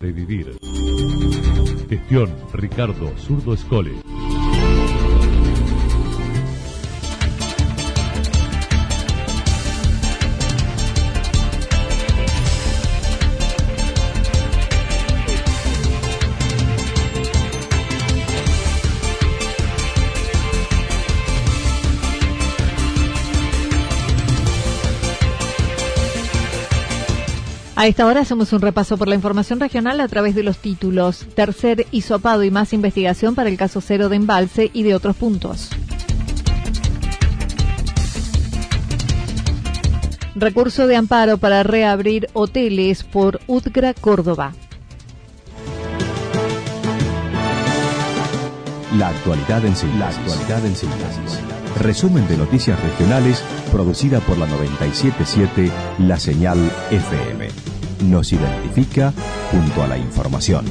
de vivir. Gestión Ricardo Zurdo Escole. A esta hora hacemos un repaso por la información regional a través de los títulos. Tercer hisopado y más investigación para el caso cero de embalse y de otros puntos. Recurso de amparo para reabrir hoteles por UTGRA Córdoba. La actualidad en síntesis. La actualidad en síntesis. Resumen de noticias regionales producida por la 977 La Señal FM nos identifica junto a la información.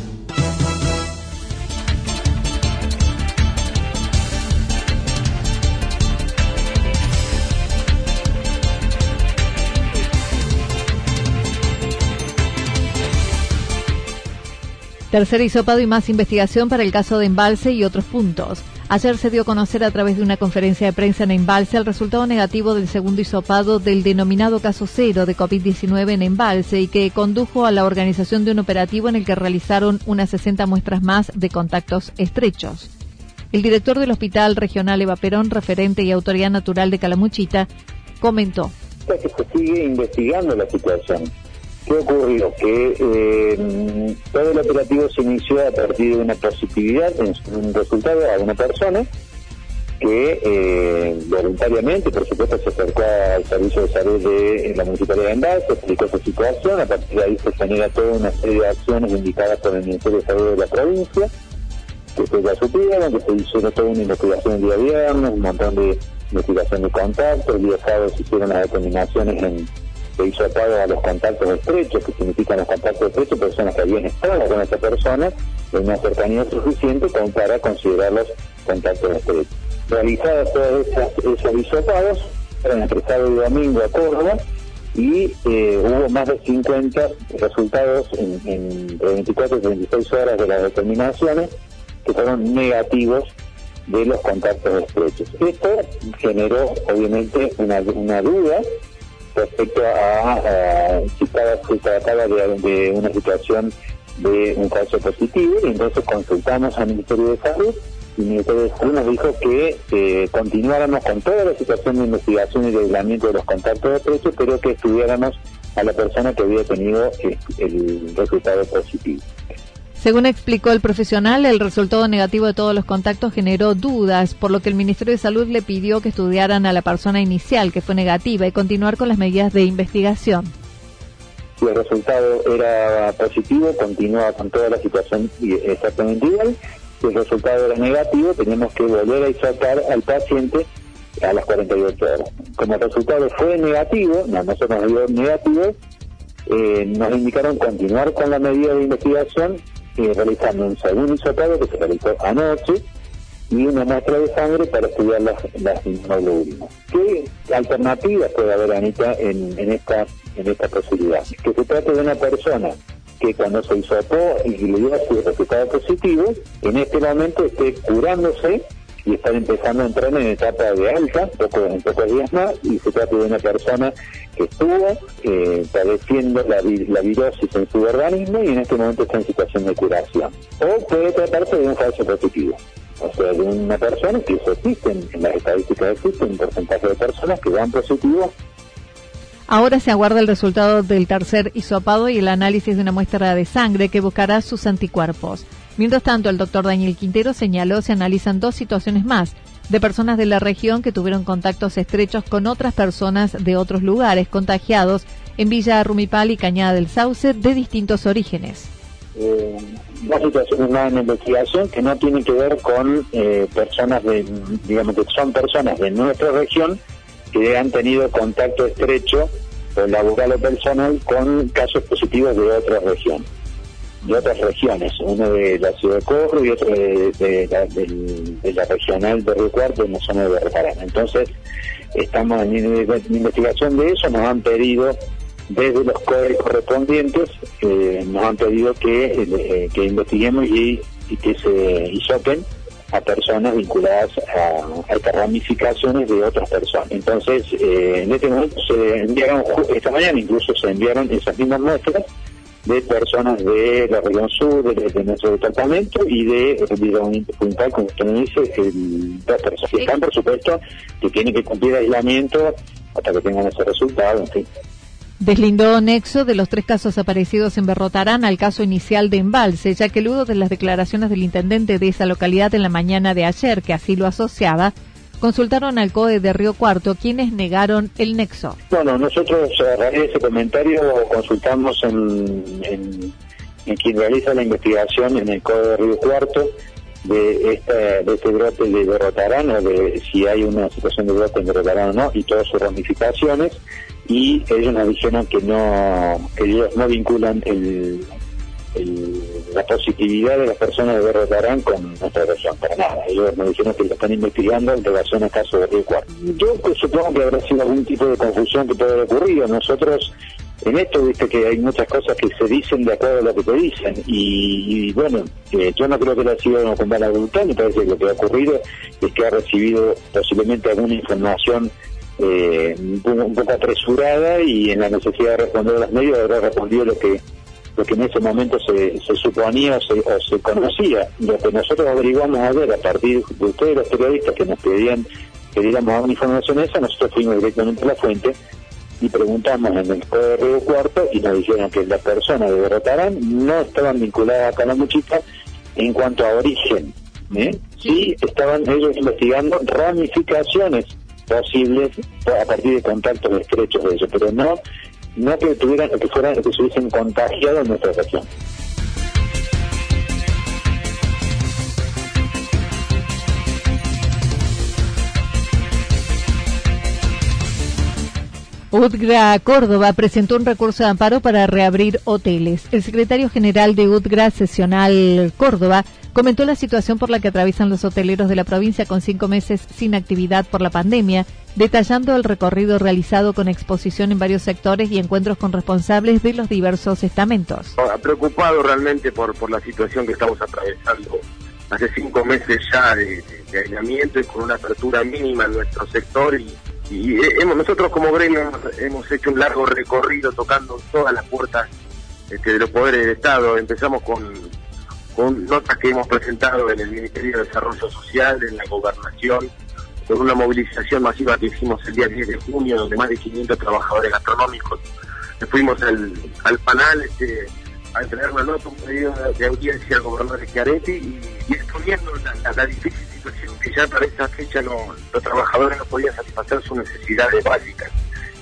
Tercer hisopado y más investigación para el caso de embalse y otros puntos. Ayer se dio a conocer a través de una conferencia de prensa en Embalse el resultado negativo del segundo hisopado del denominado caso cero de COVID-19 en Embalse y que condujo a la organización de un operativo en el que realizaron unas 60 muestras más de contactos estrechos. El director del Hospital Regional Eva Perón, referente y autoridad natural de Calamuchita, comentó. Investigando la situación ¿Qué ocurrió? Que eh, todo el operativo se inició a partir de una positividad un resultado a una persona que eh, voluntariamente, por supuesto, se acercó al servicio de salud de la Municipalidad de Envase, explicó su situación, a partir de ahí se genera toda una serie de acciones indicadas por el Ministerio de Salud de la provincia, que ustedes ya supieron, que se hizo toda una investigación el día viernes, un montón de investigación de contactos, el día sábado se hicieron las determinaciones en se hizo atado a los contactos estrechos, que significan los contactos estrechos, personas que habían estado con esa persona en una cercanía suficiente como para considerarlos contactos estrechos. Realizados todos esos, esos hisopados, fueron sábado y domingo a Córdoba, y eh, hubo más de 50 resultados en, en 24 y 36 horas de las determinaciones que fueron negativos de los contactos estrechos. Esto generó obviamente una duda respecto a, si se trataba de, una situación de un caso positivo y entonces consultamos al Ministerio de Salud y el Ministerio de Salud nos dijo que eh, continuáramos con toda la situación de investigación y de aislamiento de los contactos de precio, pero que estuviéramos a la persona que había tenido el resultado positivo. Según explicó el profesional, el resultado negativo de todos los contactos generó dudas, por lo que el Ministerio de Salud le pidió que estudiaran a la persona inicial, que fue negativa, y continuar con las medidas de investigación. Si el resultado era positivo, continúa con toda la situación exactamente igual. Si el resultado era negativo, tenemos que volver a sacar al paciente a las 48 horas. Como el resultado fue negativo, no, nosotros nos dio negativo, eh, nos indicaron continuar con la medida de investigación realizando un segundo hisopado que se realizó anoche y una muestra de sangre para estudiar las, las. ¿Qué alternativas puede haber, Anita, en, en, esta, en esta posibilidad? Que se trate de una persona que cuando se hisopó y le dio su resultado positivo, en este momento esté curándose y estar empezando a entrar en etapa de alta, poco, en pocos días más, y se trata de una persona que estuvo eh, padeciendo la, la virosis en su organismo y en este momento está en situación de curación. O puede tratarse de un falso positivo. O sea, de una persona que eso existe, en las estadísticas existe un porcentaje de personas que dan positivo Ahora se aguarda el resultado del tercer hisopado y el análisis de una muestra de sangre que buscará sus anticuerpos. Mientras tanto, el doctor Daniel Quintero señaló se analizan dos situaciones más de personas de la región que tuvieron contactos estrechos con otras personas de otros lugares contagiados en Villa Rumipal y Cañada del Sauce de distintos orígenes. Eh, dos situaciones más en investigación que no tienen que ver con eh, personas digamos que son personas de nuestra región que han tenido contacto estrecho laboral o personal con casos positivos de otra región de otras regiones, uno de la ciudad de Corro y otro de, la, regional de Río Cuarto en la zona de Berparán. Entonces, estamos en, investigación de eso, nos han pedido desde los códigos correspondientes eh, nos han pedido que, eh, investiguemos y, que se hisopen a personas vinculadas a, estas ramificaciones de otras personas. Entonces, eh, en este momento se enviaron, esta mañana incluso se enviaron esas mismas muestras de personas de la región sur, de, nuestro departamento y de Virón Puntal, como usted me dice, el, dos personas. que Están, por supuesto, que tienen que cumplir aislamiento hasta que tengan ese resultado, en fin. Deslindó nexo de los tres casos aparecidos en Berrotarán al caso inicial de Embalse, ya que luego de las declaraciones del intendente de esa localidad en la mañana de ayer, que así lo asociaba, consultaron al COE de Río Cuarto, quienes negaron el nexo. Bueno, nosotros a raíz de ese comentario consultamos en, en, quien realiza la investigación en el COE de Río Cuarto de, esta, de este brote de Berrotarán o de si hay una situación de brote en Berrotarán o no y todas sus ramificaciones y ellos nos dijeron que no que ellos no vinculan el, la positividad de las personas de Berrotarán con nuestra región, para nada. Ellos nos dijeron que lo están investigando en relación al caso de Río Cuarto. Yo pues, supongo que habrá sido algún tipo de confusión que puede haber ocurrido. Nosotros en esto, viste que hay muchas cosas que se dicen de acuerdo a lo que te dicen. Y, bueno, eh, yo no creo que haya sido con mala voluntad, me parece que lo que ha ocurrido es que ha recibido posiblemente alguna información eh, un, poco apresurada y en la necesidad de responder a los medios habrá respondido lo que lo que en ese momento se, se suponía o se, o se conocía. Lo que nosotros averiguamos a ver a partir de ustedes, los periodistas, que nos pedían que diéramos alguna información esa, nosotros fuimos directamente a la fuente y preguntamos en el Código de Río Cuarto y nos dijeron que las personas de Berrotarán no estaban vinculadas a Calamuchita en cuanto a origen. ¿eh? Sí estaban ellos investigando ramificaciones posibles a partir de contactos estrechos de ellos, pero no no que tuvieran que fueran que se hubiesen contagiado en nuestra región. UDGRA Córdoba presentó un recurso de amparo para reabrir hoteles. El secretario general de UDGRA Sesional Córdoba comentó la situación por la que atraviesan los hoteleros de la provincia con cinco meses sin actividad por la pandemia, detallando el recorrido realizado con exposición en varios sectores y encuentros con responsables de los diversos estamentos. Preocupado realmente por, por la situación que estamos atravesando hace cinco meses ya de, de aislamiento y con una apertura mínima en nuestro sector y y hemos, nosotros como gremio hemos, hecho un largo recorrido tocando todas las puertas este, de los poderes del Estado. Empezamos con, notas que hemos presentado en el Ministerio de Desarrollo Social, en la Gobernación, con una movilización masiva que hicimos el día 10 de junio, donde más de 500 trabajadores gastronómicos fuimos al, al panel este, a entregar una nota, un pedido de audiencia al gobernador Schiaretti y, y exponiendo la, la difícil que ya para esa fecha los trabajadores no podían satisfacer sus necesidades básicas.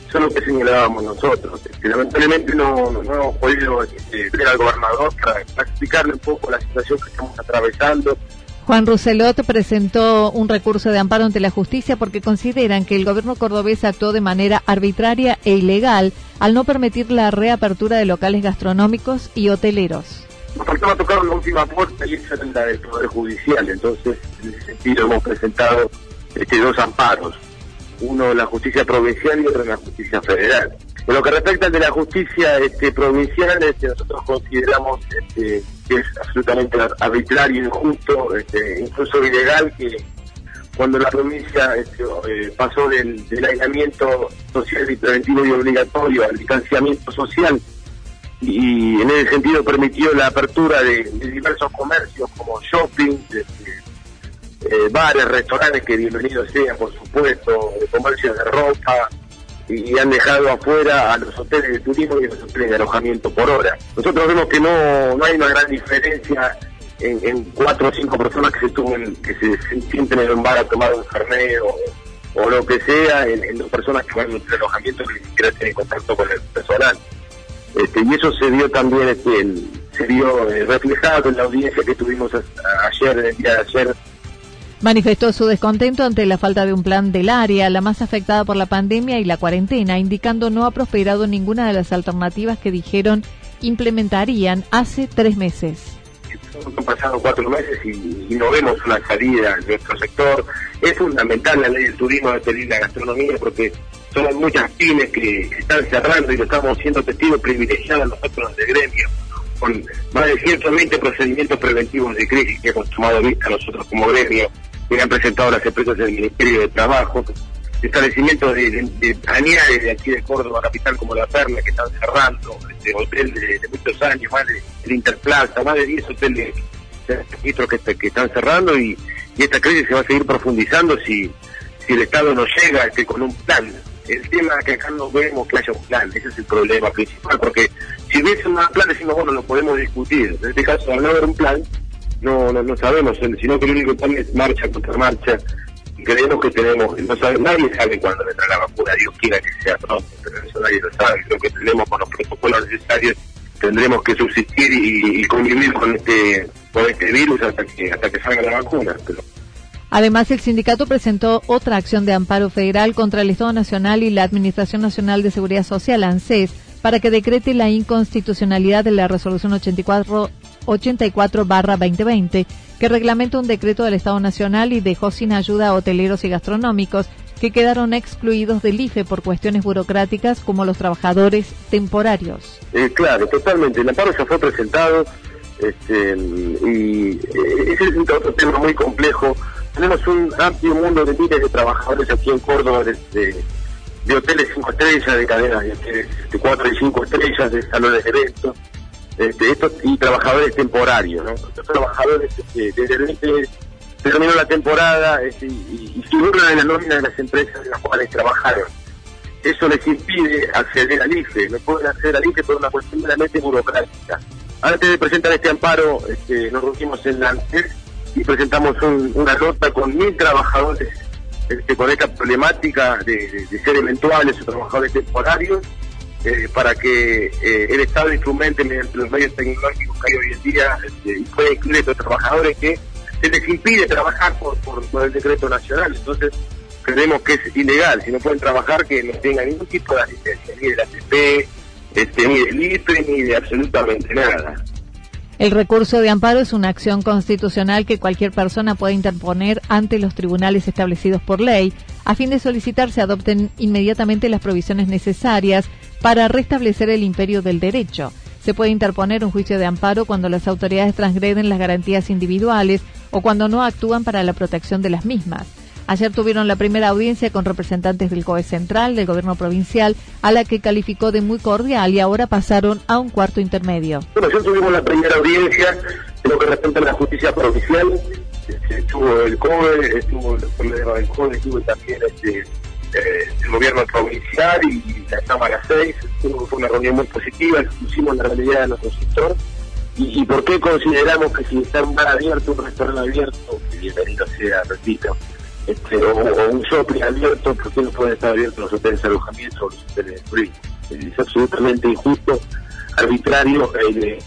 Eso es lo que señalábamos nosotros. Este, lamentablemente no, no, hemos podido este, ver al gobernador para, explicarle un poco la situación que estamos atravesando. Juan Roselot presentó un recurso de amparo ante la justicia porque consideran que el gobierno cordobés actuó de manera arbitraria e ilegal al no permitir la reapertura de locales gastronómicos y hoteleros nos faltaba tocar la última puerta y esa es la del Poder Judicial. Entonces, en ese sentido hemos presentado este, dos amparos. Uno la justicia provincial y otro la justicia federal. En lo que respecta al de la justicia este, provincial, este, nosotros consideramos este, que es absolutamente arbitrario, injusto, este, incluso ilegal que cuando la provincia este, eh, pasó del, del aislamiento social y preventivo y obligatorio al distanciamiento social, y en ese sentido permitió la apertura de, diversos comercios como shopping, eh, bares, restaurantes que bienvenidos sean, por supuesto, comercios de ropa y han dejado afuera a los hoteles de turismo y a los hoteles de alojamiento por hora. Nosotros vemos que no, no hay una gran diferencia en, cuatro o cinco personas que se tomen, que se sienten en un bar a tomar un fernet o, lo que sea, en, dos personas que van a un alojamiento que ni siquiera tienen contacto con el personal. Este, y eso se vio también, este, se vio eh, reflejado en la audiencia que tuvimos ayer, el día de ayer. Manifestó su descontento ante la falta de un plan del área, la más afectada por la pandemia y la cuarentena, indicando no ha prosperado ninguna de las alternativas que dijeron implementarían hace tres meses. Han pasado cuatro meses y, no vemos una salida en nuestro sector. Es fundamental la ley del turismo de pedir la gastronomía porque son muchas pymes que están cerrando y lo estamos siendo testigos privilegiados nosotros de gremio, con más de 120 procedimientos preventivos de crisis que hemos tomado vista nosotros como gremio, que han presentado las empresas del Ministerio de Trabajo, establecimientos de, de, de aquí de Córdoba capital como la Perla que están cerrando, este, hotel de, muchos años, más de, Interplaza, más de 10 hoteles que, están cerrando y, y, esta crisis se va a seguir profundizando si, si el Estado no llega este, con un plan. El tema es que acá no vemos que haya un plan, ese es el problema principal, porque si hubiese un plan decimos, bueno, lo podemos discutir. En este caso, al no haber un plan, no, no, no sabemos, sino que el único plan es marcha contra marcha, creemos que tenemos, no sabe, nadie sabe cuándo vendrá la vacuna, Dios quiera que sea pronto, pero eso nadie lo sabe, creo que tenemos con los protocolos necesarios, tendremos que subsistir y, convivir con este, con este virus hasta que, hasta que salga la vacuna. Además, el sindicato presentó otra acción de amparo federal contra el Estado Nacional y la Administración Nacional de Seguridad Social, ANSES, para que decrete la inconstitucionalidad de la resolución 84 84-2020, que reglamenta un decreto del Estado Nacional y dejó sin ayuda a hoteleros y gastronómicos que quedaron excluidos del IFE por cuestiones burocráticas como los trabajadores temporarios. Eh, claro, totalmente. El amparo ya fue presentado este, y eh, ese es otro tema muy complejo. Tenemos un amplio mundo de miles de trabajadores aquí en Córdoba, de, de, hoteles cinco estrellas, de cadenas de, cuatro y cinco estrellas, de salones de eventos este, estos y trabajadores temporarios, ¿no? Estos trabajadores este, desde el terminó la temporada este, y, figuran en la nómina de las empresas en las cuales trabajaron. Eso les impide acceder al IFE, no pueden acceder al IFE por una cuestión meramente burocrática. Antes de presentar este amparo, este, nos reunimos en la y presentamos una nota con mil trabajadores este, con esta problemática de, de ser eventuales o trabajadores temporarios eh, para que eh, el Estado instrumente mediante los medios tecnológicos que hay hoy en día este, y pueda incluir a estos trabajadores que se les impide trabajar por, el decreto nacional. Entonces, creemos que es ilegal. Si no pueden trabajar, que no tengan ningún tipo de asistencia, ni del ACP, este, ni del IFE, ni de absolutamente nada. El recurso de amparo es una acción constitucional que cualquier persona puede interponer ante los tribunales establecidos por ley a fin de solicitar se adopten inmediatamente las provisiones necesarias para restablecer el imperio del derecho. Se puede interponer un juicio de amparo cuando las autoridades transgreden las garantías individuales o cuando no actúan para la protección de las mismas. Ayer tuvieron la primera audiencia con representantes del COE Central, del Gobierno Provincial, a la que calificó de muy cordial y ahora pasaron a un cuarto intermedio. Bueno, ayer tuvimos la primera audiencia de lo que respecta a la justicia provincial. Estuvo el COE, estuvo el del COE, estuvo también este, eh, el gobierno provincial y la Cámara 6. Fue una reunión muy positiva, pusimos la realidad de nuestro sector. ¿Y, por qué consideramos que si está un bar abierto, un restaurante abierto, que bienvenido sea, repito, este, o, un shopping abierto, porque no pueden estar abiertos los hoteles de alojamiento o los hoteles de free. Es absolutamente injusto, arbitrario el, eh,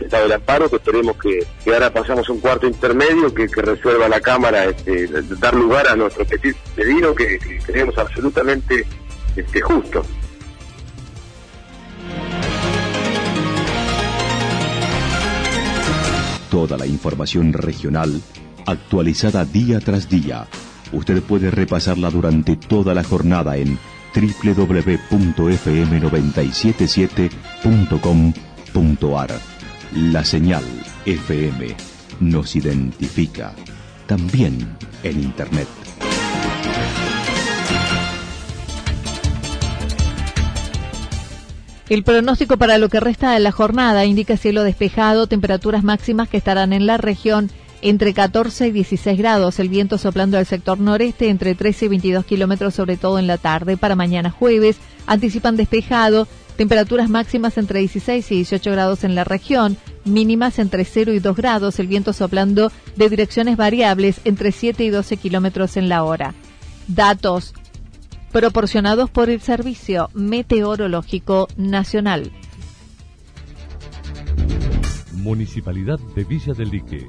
estado del amparo, que esperemos que, ahora pasamos un cuarto intermedio que, resuelva la Cámara este, dar lugar a nuestro pedido que, que creemos absolutamente este, justo. Toda la información regional actualizada día tras día. Usted puede repasarla durante toda la jornada en www.fm977.com.ar. La señal FM nos identifica también en Internet. El pronóstico para lo que resta de la jornada indica cielo despejado, temperaturas máximas que estarán en la región entre 14 y 16 grados, el viento soplando al sector noreste entre 13 y 22 kilómetros, sobre todo en la tarde. Para mañana jueves, anticipan despejado, temperaturas máximas entre 16 y 18 grados en la región, mínimas entre 0 y 2 grados, el viento soplando de direcciones variables entre 7 y 12 kilómetros en la hora. Datos proporcionados por el Servicio Meteorológico Nacional. Municipalidad de Villa del Lique